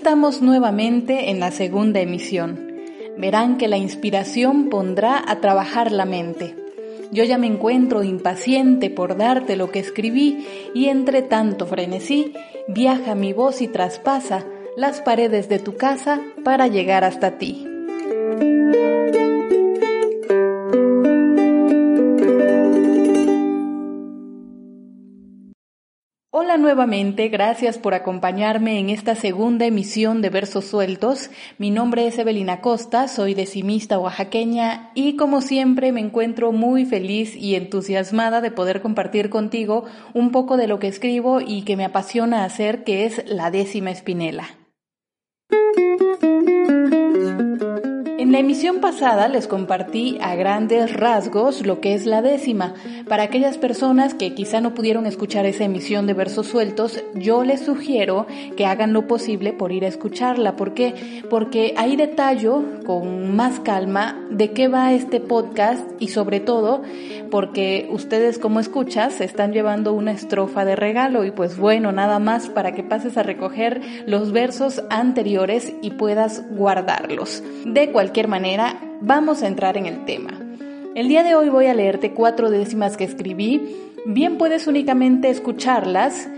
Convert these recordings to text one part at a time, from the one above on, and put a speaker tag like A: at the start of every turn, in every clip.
A: Estamos nuevamente en la segunda emisión. Verán que la inspiración pondrá a trabajar la mente. Yo ya me encuentro impaciente por darte lo que escribí y entre tanto frenesí, viaja mi voz y traspasa las paredes de tu casa para llegar hasta ti. Hola nuevamente, gracias por acompañarme en esta segunda emisión de Versos Sueltos. Mi nombre es Evelina Costa, soy decimista oaxaqueña y como siempre me encuentro muy feliz y entusiasmada de poder compartir contigo un poco de lo que escribo y que me apasiona hacer, que es la décima espinela. En la emisión pasada les compartí a grandes rasgos lo que es la décima. Para aquellas personas que quizá no pudieron escuchar esa emisión de versos sueltos, yo les sugiero que hagan lo posible por ir a escucharla. ¿Por qué? Porque ahí detallo con más calma de qué va este podcast y sobre todo porque ustedes como escuchas están llevando una estrofa de regalo y pues bueno, nada más para que pases a recoger los versos anteriores y puedas guardarlos. De cualquier manera, vamos a entrar en el tema. El día de hoy voy a leerte cuatro décimas que escribí. Bien puedes únicamente escucharlas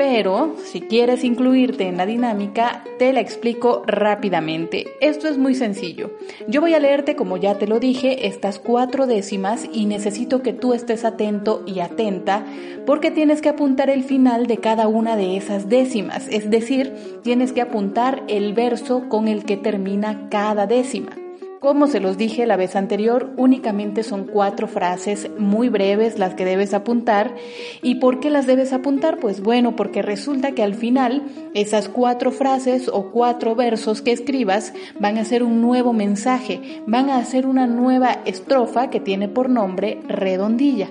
A: pero si quieres incluirte en la dinámica, te la explico rápidamente. Esto es muy sencillo. Yo voy a leerte, como ya te lo dije, estas cuatro décimas y necesito que tú estés atento y atenta porque tienes que apuntar el final de cada una de esas décimas, es decir, tienes que apuntar el verso con el que termina cada décima. Como se los dije la vez anterior, únicamente son cuatro frases muy breves las que debes apuntar. ¿Y por qué las debes apuntar? Pues bueno, porque resulta que al final esas cuatro frases o cuatro versos que escribas van a ser un nuevo mensaje, van a ser una nueva estrofa que tiene por nombre redondilla.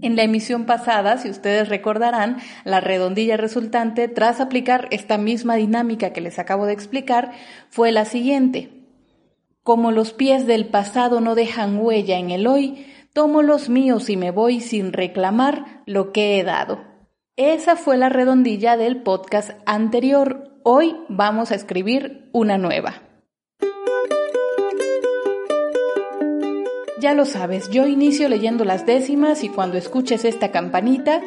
A: En la emisión pasada, si ustedes recordarán, la redondilla resultante, tras aplicar esta misma dinámica que les acabo de explicar, fue la siguiente. Como los pies del pasado no dejan huella en el hoy, tomo los míos y me voy sin reclamar lo que he dado. Esa fue la redondilla del podcast anterior. Hoy vamos a escribir una nueva. Ya lo sabes, yo inicio leyendo las décimas y cuando escuches esta campanita,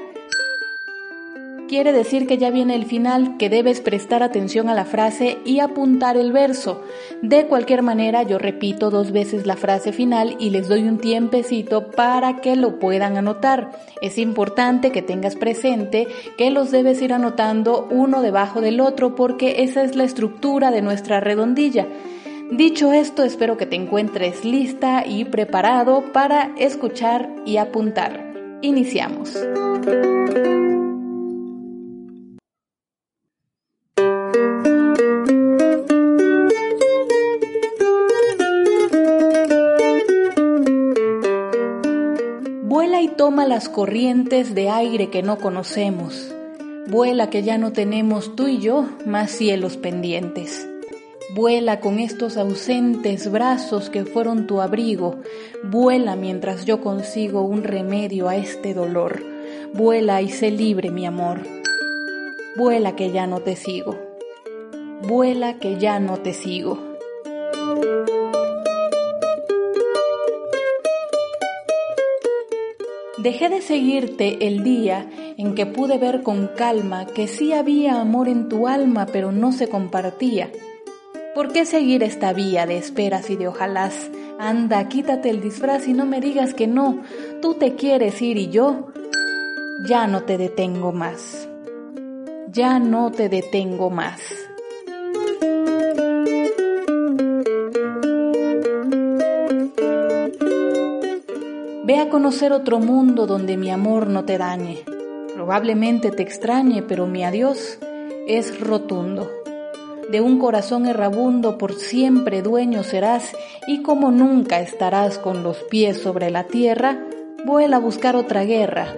A: quiere decir que ya viene el final, que debes prestar atención a la frase y apuntar el verso. De cualquier manera, yo repito dos veces la frase final y les doy un tiempecito para que lo puedan anotar. Es importante que tengas presente que los debes ir anotando uno debajo del otro porque esa es la estructura de nuestra redondilla. Dicho esto, espero que te encuentres lista y preparado para escuchar y apuntar. Iniciamos. Vuela y toma las corrientes de aire que no conocemos. Vuela que ya no tenemos tú y yo más cielos pendientes. Vuela con estos ausentes brazos que fueron tu abrigo. Vuela mientras yo consigo un remedio a este dolor. Vuela y sé libre, mi amor. Vuela que ya no te sigo. Vuela que ya no te sigo. Dejé de seguirte el día en que pude ver con calma que sí había amor en tu alma, pero no se compartía ¿Por qué seguir esta vía de esperas y de ojalás? Anda, quítate el disfraz y no me digas que no. Tú te quieres ir y yo ya no te detengo más. ya no te detengo más. Ve a conocer otro mundo donde mi amor no te dañe. Probablemente te extrañe, pero mi adiós es rotundo. De un corazón errabundo por siempre dueño serás y como nunca estarás con los pies sobre la tierra, vuela a buscar otra guerra.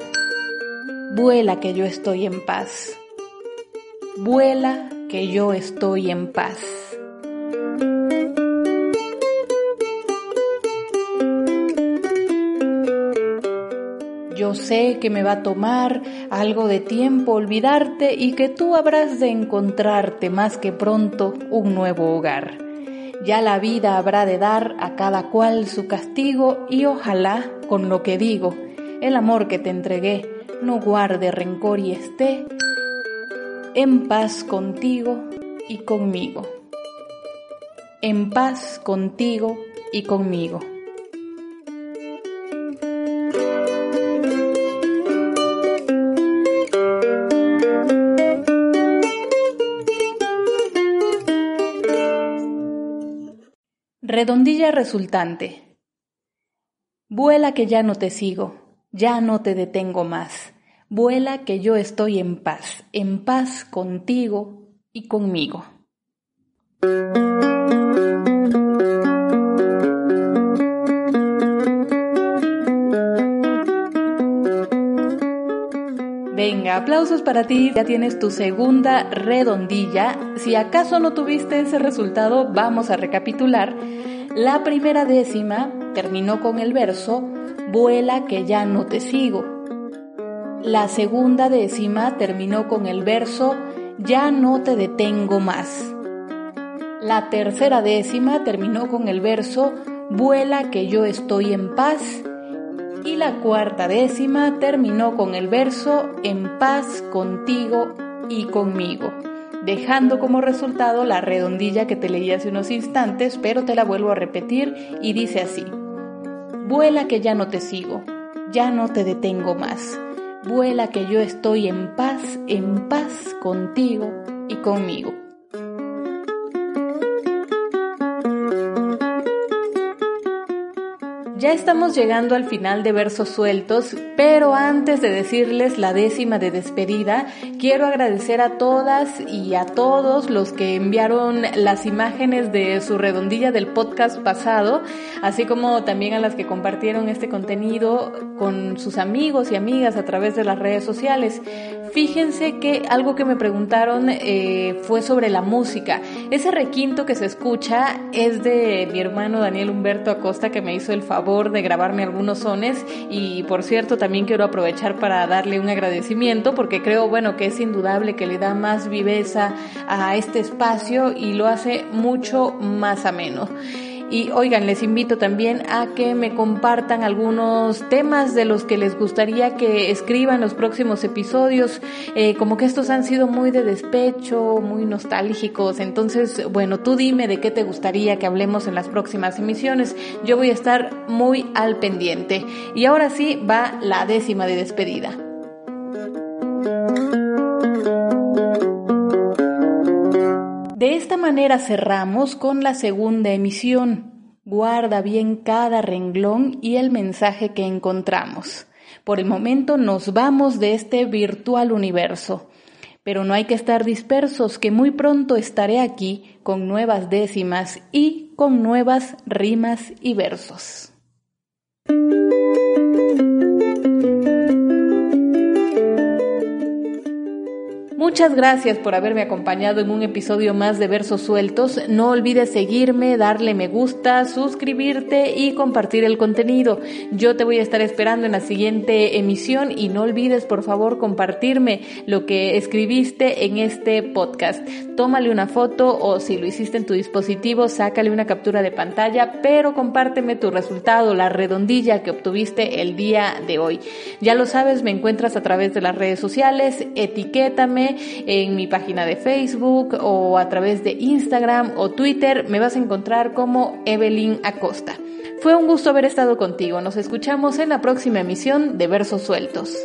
A: Vuela que yo estoy en paz. Vuela que yo estoy en paz. Sé que me va a tomar algo de tiempo olvidarte y que tú habrás de encontrarte más que pronto un nuevo hogar. Ya la vida habrá de dar a cada cual su castigo y ojalá, con lo que digo, el amor que te entregué no guarde rencor y esté en paz contigo y conmigo. En paz contigo y conmigo. Redondilla resultante. Vuela que ya no te sigo, ya no te detengo más. Vuela que yo estoy en paz, en paz contigo y conmigo. Venga, aplausos para ti. Ya tienes tu segunda redondilla. Si acaso no tuviste ese resultado, vamos a recapitular. La primera décima terminó con el verso Vuela que ya no te sigo. La segunda décima terminó con el verso Ya no te detengo más. La tercera décima terminó con el verso Vuela que yo estoy en paz y la cuarta décima terminó con el verso En paz contigo y conmigo, dejando como resultado la redondilla que te leí hace unos instantes, pero te la vuelvo a repetir y dice así, Vuela que ya no te sigo, ya no te detengo más, vuela que yo estoy en paz, en paz contigo y conmigo. Ya estamos llegando al final de versos sueltos, pero antes de decirles la décima de despedida, quiero agradecer a todas y a todos los que enviaron las imágenes de su redondilla del podcast pasado, así como también a las que compartieron este contenido con sus amigos y amigas a través de las redes sociales. Fíjense que algo que me preguntaron eh, fue sobre la música. Ese requinto que se escucha es de mi hermano Daniel Humberto Acosta que me hizo el favor de grabarme algunos sones y por cierto también quiero aprovechar para darle un agradecimiento porque creo bueno que es indudable que le da más viveza a este espacio y lo hace mucho más ameno. Y oigan, les invito también a que me compartan algunos temas de los que les gustaría que escriban los próximos episodios, eh, como que estos han sido muy de despecho, muy nostálgicos. Entonces, bueno, tú dime de qué te gustaría que hablemos en las próximas emisiones. Yo voy a estar muy al pendiente. Y ahora sí va la décima de despedida. De esta manera cerramos con la segunda emisión. Guarda bien cada renglón y el mensaje que encontramos. Por el momento nos vamos de este virtual universo. Pero no hay que estar dispersos, que muy pronto estaré aquí con nuevas décimas y con nuevas rimas y versos. Muchas gracias por haberme acompañado en un episodio más de Versos Sueltos. No olvides seguirme, darle me gusta, suscribirte y compartir el contenido. Yo te voy a estar esperando en la siguiente emisión y no olvides por favor compartirme lo que escribiste en este podcast. Tómale una foto o si lo hiciste en tu dispositivo, sácale una captura de pantalla, pero compárteme tu resultado, la redondilla que obtuviste el día de hoy. Ya lo sabes, me encuentras a través de las redes sociales, etiquétame en mi página de Facebook o a través de Instagram o Twitter. Me vas a encontrar como Evelyn Acosta. Fue un gusto haber estado contigo. Nos escuchamos en la próxima emisión de Versos Sueltos.